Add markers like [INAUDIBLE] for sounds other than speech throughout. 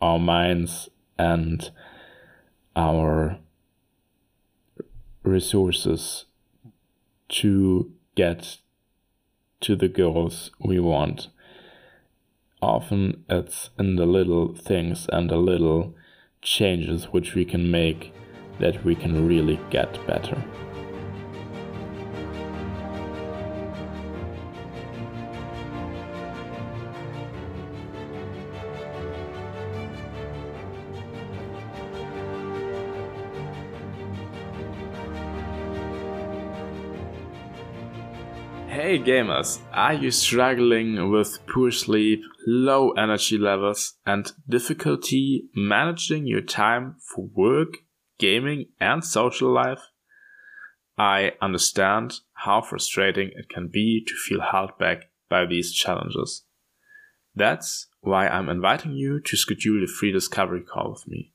our minds and our resources to get to the goals we want. Often it's in the little things and the little changes which we can make that we can really get better. Hey gamers, are you struggling with poor sleep, low energy levels, and difficulty managing your time for work, gaming, and social life? I understand how frustrating it can be to feel held back by these challenges. That's why I'm inviting you to schedule a free discovery call with me.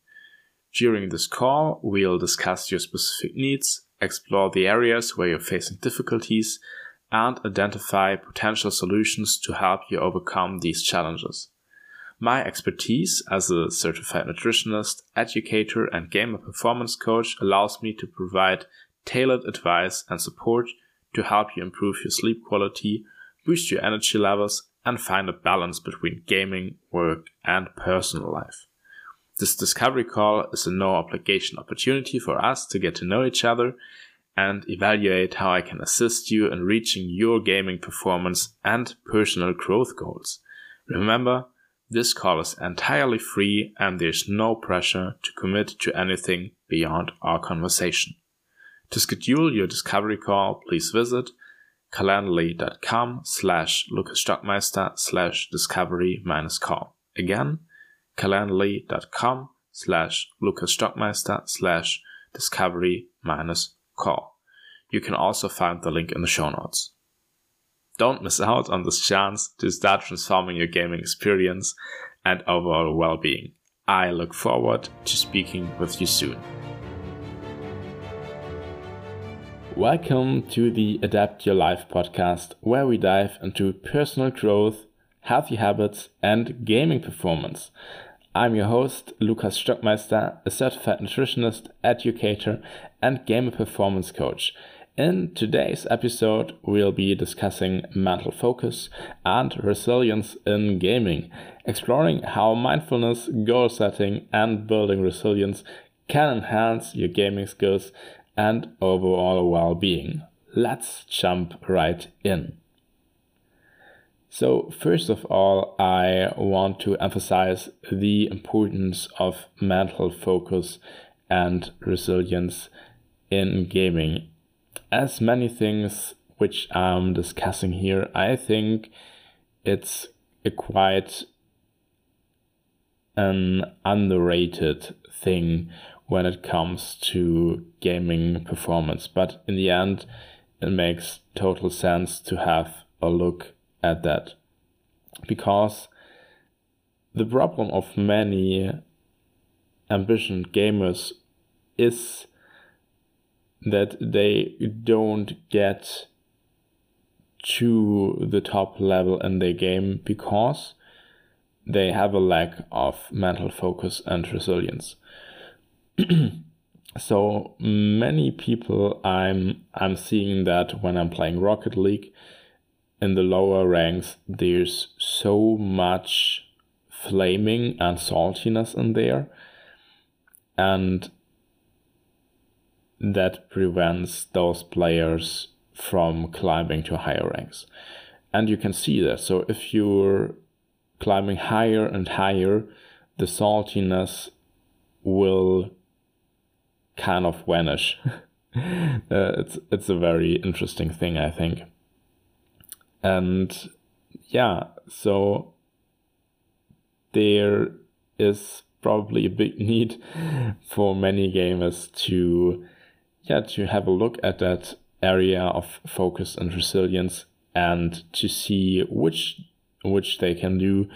During this call, we'll discuss your specific needs, explore the areas where you're facing difficulties, and identify potential solutions to help you overcome these challenges. My expertise as a certified nutritionist, educator, and gamer performance coach allows me to provide tailored advice and support to help you improve your sleep quality, boost your energy levels, and find a balance between gaming, work, and personal life. This discovery call is a no obligation opportunity for us to get to know each other and evaluate how I can assist you in reaching your gaming performance and personal growth goals. Remember, this call is entirely free and there's no pressure to commit to anything beyond our conversation. To schedule your discovery call, please visit calendly.com slash lucasstockmeister slash discovery minus call. Again, calendly.com slash lucasstockmeister slash discovery minus call. You can also find the link in the show notes. Don't miss out on this chance to start transforming your gaming experience and overall well being. I look forward to speaking with you soon. Welcome to the Adapt Your Life podcast, where we dive into personal growth, healthy habits, and gaming performance. I'm your host, Lucas Stockmeister, a certified nutritionist, educator, and gamer performance coach. In today's episode, we'll be discussing mental focus and resilience in gaming, exploring how mindfulness, goal setting, and building resilience can enhance your gaming skills and overall well being. Let's jump right in. So, first of all, I want to emphasize the importance of mental focus and resilience in gaming. As many things which I'm discussing here, I think it's a quite an underrated thing when it comes to gaming performance. But in the end, it makes total sense to have a look at that because the problem of many ambition gamers is that they don't get to the top level in their game because they have a lack of mental focus and resilience. [CLEARS THROAT] so many people I'm I'm seeing that when I'm playing Rocket League in the lower ranks, there's so much flaming and saltiness in there. And that prevents those players from climbing to higher ranks. And you can see that. So if you're climbing higher and higher, the saltiness will kind of vanish. [LAUGHS] uh, it's it's a very interesting thing, I think. And yeah, so there is probably a big [LAUGHS] need for many gamers to yeah to have a look at that area of focus and resilience and to see which which they can do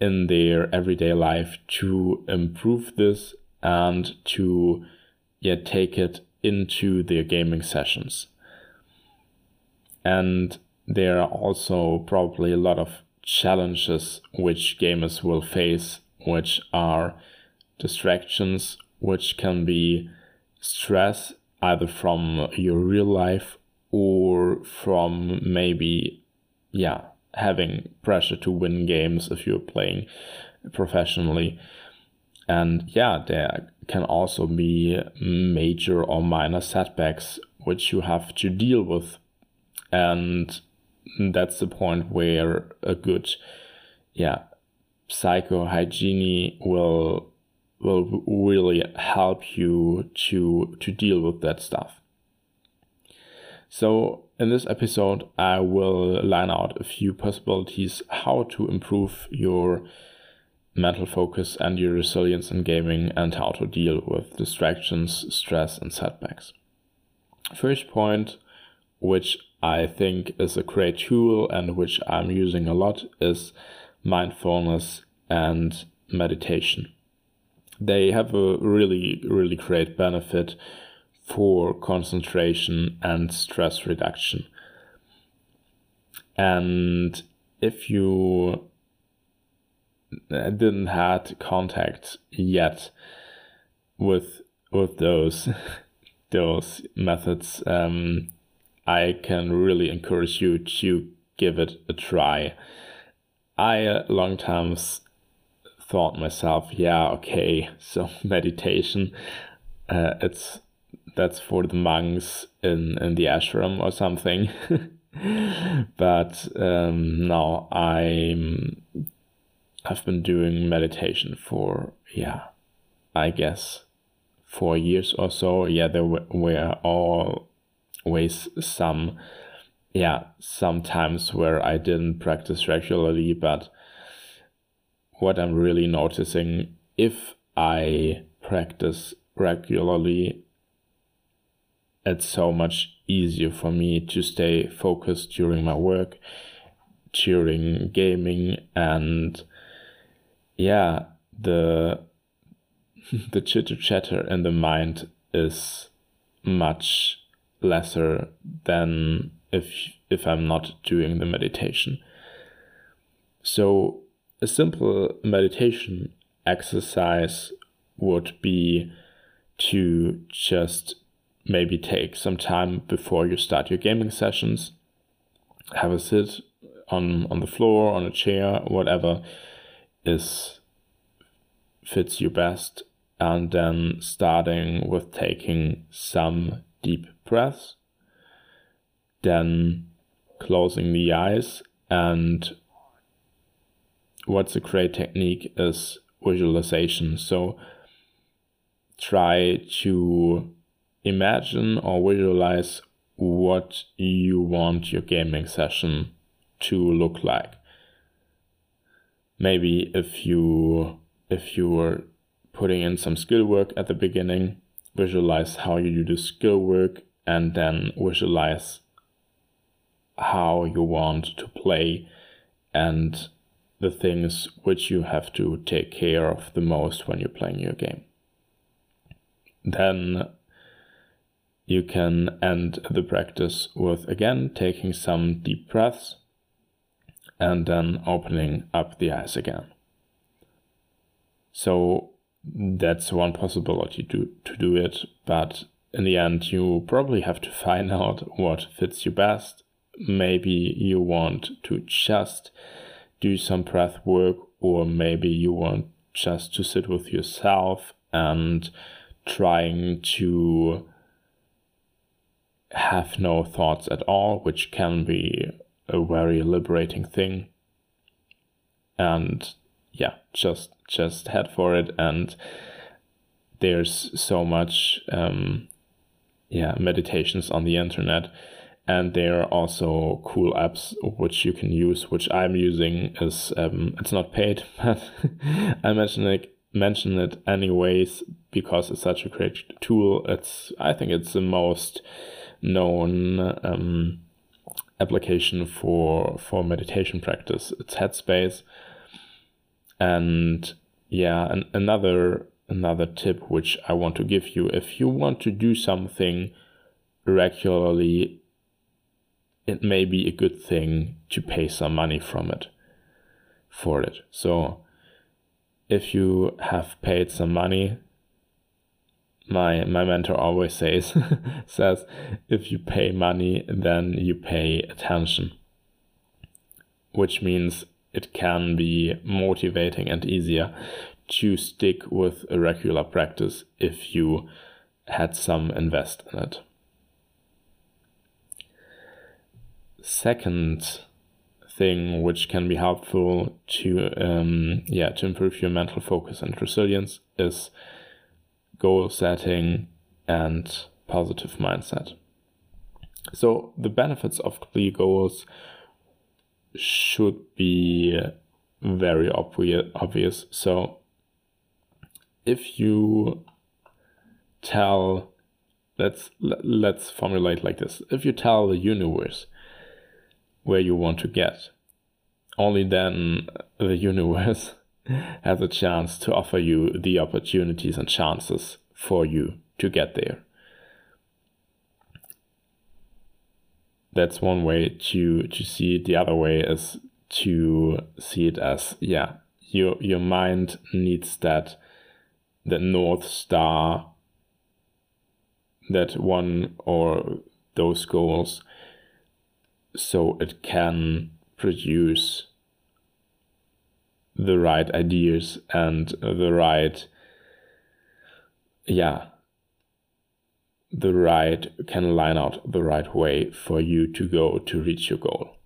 in their everyday life to improve this and to yeah take it into their gaming sessions. And there are also probably a lot of challenges which gamers will face which are distractions which can be stress either from your real life or from maybe yeah having pressure to win games if you're playing professionally. And yeah there can also be major or minor setbacks which you have to deal with. And that's the point where a good yeah psychohygiene will will really help you to to deal with that stuff. So in this episode i will line out a few possibilities how to improve your mental focus and your resilience in gaming and how to deal with distractions stress and setbacks. First point which I think is a great tool and which I'm using a lot is mindfulness and meditation. They have a really, really great benefit for concentration and stress reduction. And if you didn't had contact yet with with those [LAUGHS] those methods, um, I can really encourage you to give it a try. I uh, long times thought myself, yeah, okay, [LAUGHS] so meditation, uh, it's that's for the monks in in the ashram or something. [LAUGHS] but um, now I'm I've been doing meditation for yeah, I guess four years or so. Yeah, there were, were all always some yeah some times where I didn't practice regularly, but what I'm really noticing if I practice regularly, it's so much easier for me to stay focused during my work, during gaming, and yeah, the [LAUGHS] the chitter chatter in the mind is much lesser than if if I'm not doing the meditation. So a simple meditation exercise would be to just maybe take some time before you start your gaming sessions have a sit on on the floor on a chair whatever is fits you best and then starting with taking some deep breaths, then closing the eyes. And what's a great technique is visualization. So try to imagine or visualize what you want your gaming session to look like. Maybe if you if you were putting in some skill work at the beginning, visualize how you do the skill work and then visualize how you want to play and the things which you have to take care of the most when you're playing your game. Then you can end the practice with again taking some deep breaths and then opening up the eyes again. So that's one possibility to, to do it, but in the end, you probably have to [LAUGHS] find out what fits you best. Maybe you want to just do some breath work, or maybe you want just to sit with yourself and trying to have no thoughts at all, which can be a very liberating thing. And yeah, just just head for it. And there's so much, um, yeah, meditations on the internet, and there are also cool apps which you can use. Which I'm using is um, it's not paid, [LAUGHS] but I mention it mention it anyways because it's such a great tool. It's I think it's the most known um, application for for meditation practice. It's Headspace and yeah, and another another tip which I want to give you if you want to do something regularly it may be a good thing to pay some money from it for it. So if you have paid some money, my my mentor always says [LAUGHS] says if you pay money then you pay attention which means it can be motivating and easier to stick with a regular practice if you had some invest in it second thing which can be helpful to um, yeah to improve your mental focus and resilience is goal setting and positive mindset. So the benefits of clear goals should be very obvious obvious. So if you tell let's let's formulate like this. If you tell the universe where you want to get. Only then the universe [LAUGHS] has a chance to offer you the opportunities and chances for you to get there. That's one way to to see it. The other way is to see it as yeah, your your mind needs that the north star that one or those goals so it can produce the right ideas and the right yeah the right can line out the right way for you to go to reach your goal.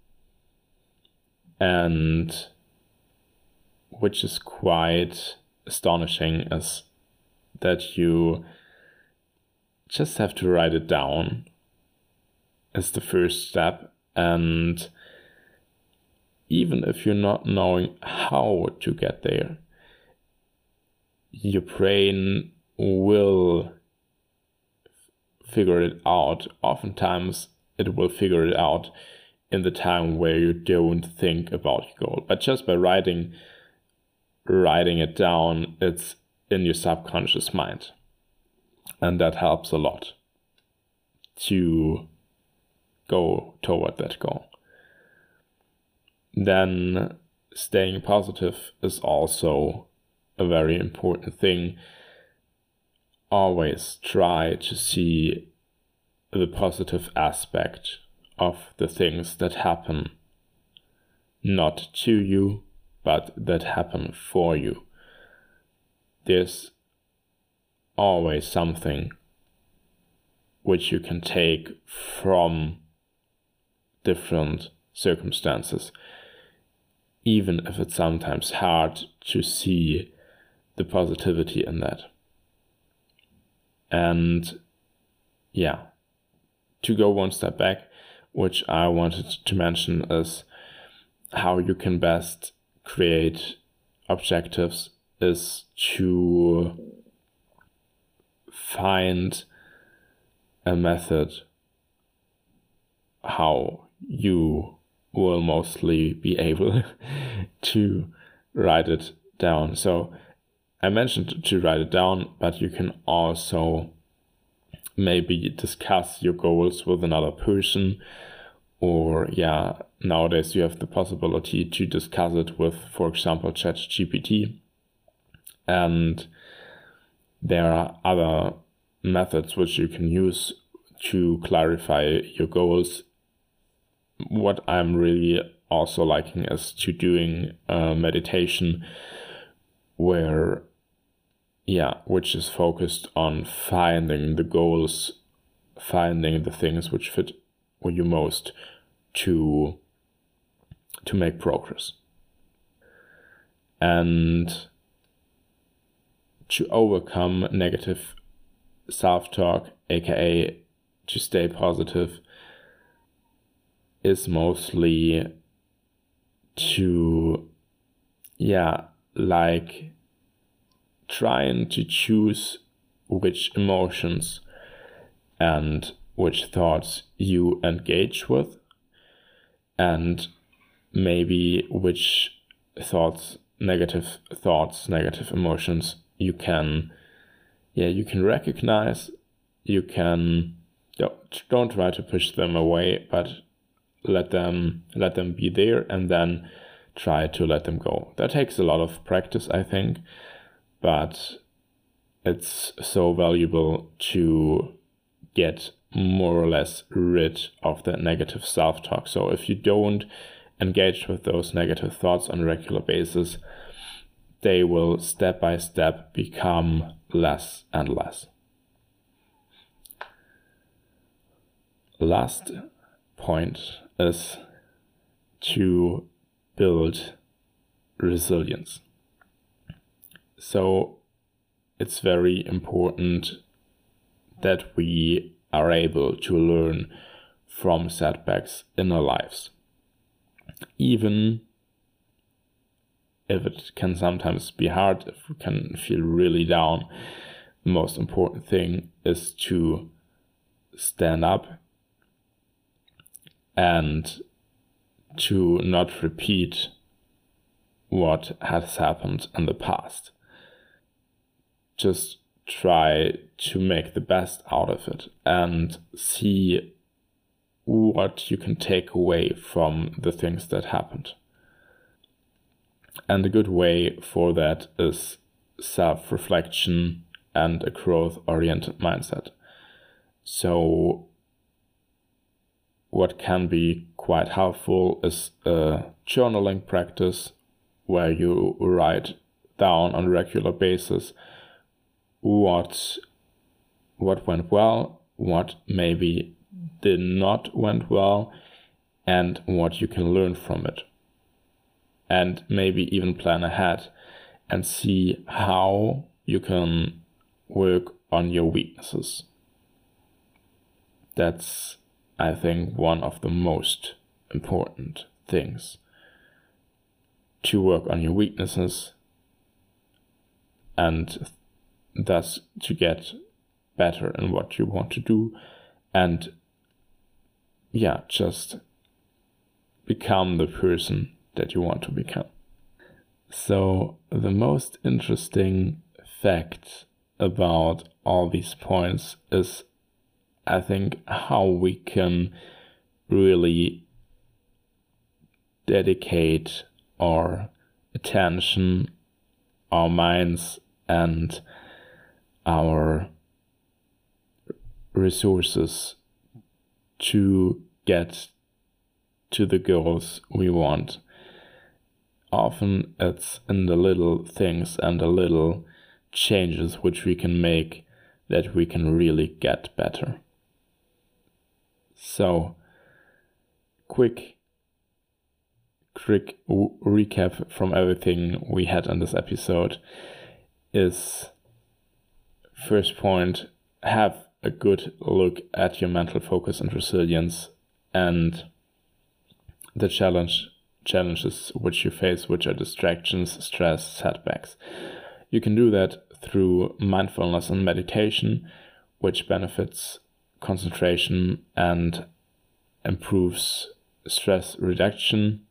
And which is quite astonishing is that you just have to write it down as the first step. And even if you're not knowing how to get there, your brain will figure it out. Oftentimes, it will figure it out in the time where you don't think about your goal. But just by writing, writing it down, it's in your subconscious mind, and that helps a lot to go toward that goal. Then staying positive is also a very important thing. Always try to see the positive aspect of the things that happen, not to you, but that happen for you. There's always something which you can take from different circumstances, even if it's sometimes hard to see the positivity in that. And yeah, to go one step back, which I wanted to mention is how you can best create objectives is to find a method how you will mostly be able [LAUGHS] to write it down. So I mentioned to write it down, but you can also maybe discuss your goals with another person. Or yeah nowadays you have the possibility to discuss it with for example ChatGPT. And there are other methods which you can use to clarify your goals. What I'm really also liking is to doing meditation where yeah which is focused on finding the goals finding the things which fit you most to to make progress. And to overcome negative self-talk aka to stay positive is mostly to, yeah, like trying to choose which emotions and which thoughts you engage with, and maybe which thoughts, negative thoughts, negative emotions you can, yeah, you can recognize, you can, don't don't try to push them away, but let them let them be there and then try to let them go. That takes a lot of practice, I think, but it's so valuable to get more or less rid of that negative self talk. So if you don't engage with those negative thoughts on a regular basis, they will step by step become less and less. Last point is to build resilience. So it's very important that we are able to learn from setbacks in our lives. Even if it can sometimes be hard, if we can feel really down, the most important thing is to stand up and to not repeat what has happened in the past. Just try to make the best out of it and see what you can take away from the things that happened. And a good way for that is self reflection and a growth oriented mindset. So, what can be quite helpful is a journaling practice where you write down on a regular basis what what went well, what maybe did not went well, and what you can learn from it. And maybe even plan ahead and see how you can work on your weaknesses. That's, I think, one of the most important things to work on your weaknesses and thus to get better in what you want to do and yeah just become the person that you want to become. So the most interesting fact about all these points is i think how we can really dedicate our attention our minds and our resources to get to the goals we want. Often it's in the little things and the little changes which we can make that we can really get better. So, quick, quick recap from everything we had on this episode is First point, have a good look at your mental focus and resilience and the challenge challenges which you face, which are distractions, stress, setbacks. You can do that through mindfulness and meditation, which benefits concentration and improves stress reduction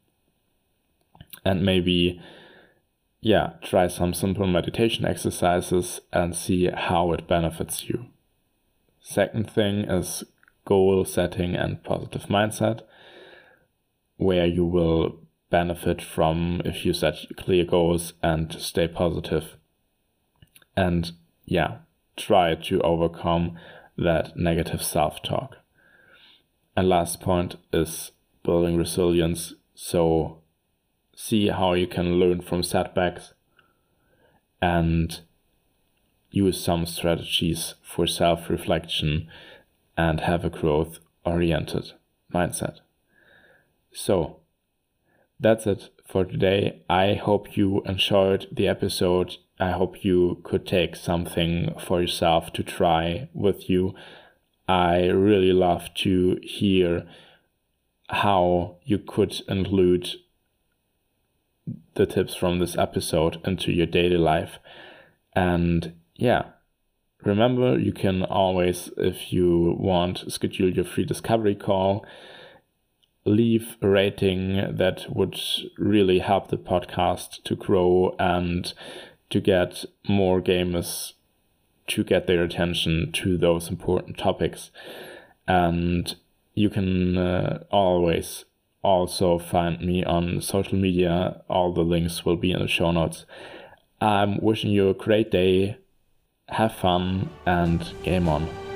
and maybe yeah, try some simple meditation exercises and see how it benefits you. Second thing is goal setting and positive mindset, where you will benefit from if you set clear goals and stay positive. And yeah, try to overcome that negative self talk. And last point is building resilience. So see how you can learn from setbacks and use some strategies for self reflection and have a growth oriented mindset. So, that's it for today. I hope you enjoyed the episode. I hope you could take something for yourself to try with you. I really love to hear how you could include the tips from this episode into your daily life. And yeah, remember you can always, if you want, schedule your free discovery call. Leave a rating that would really help the podcast to grow and to get more gamers to get their attention to those important topics. And you can uh, always also find me on social media. All the links will be in the show notes. I'm wishing you a great day. Have fun and game on.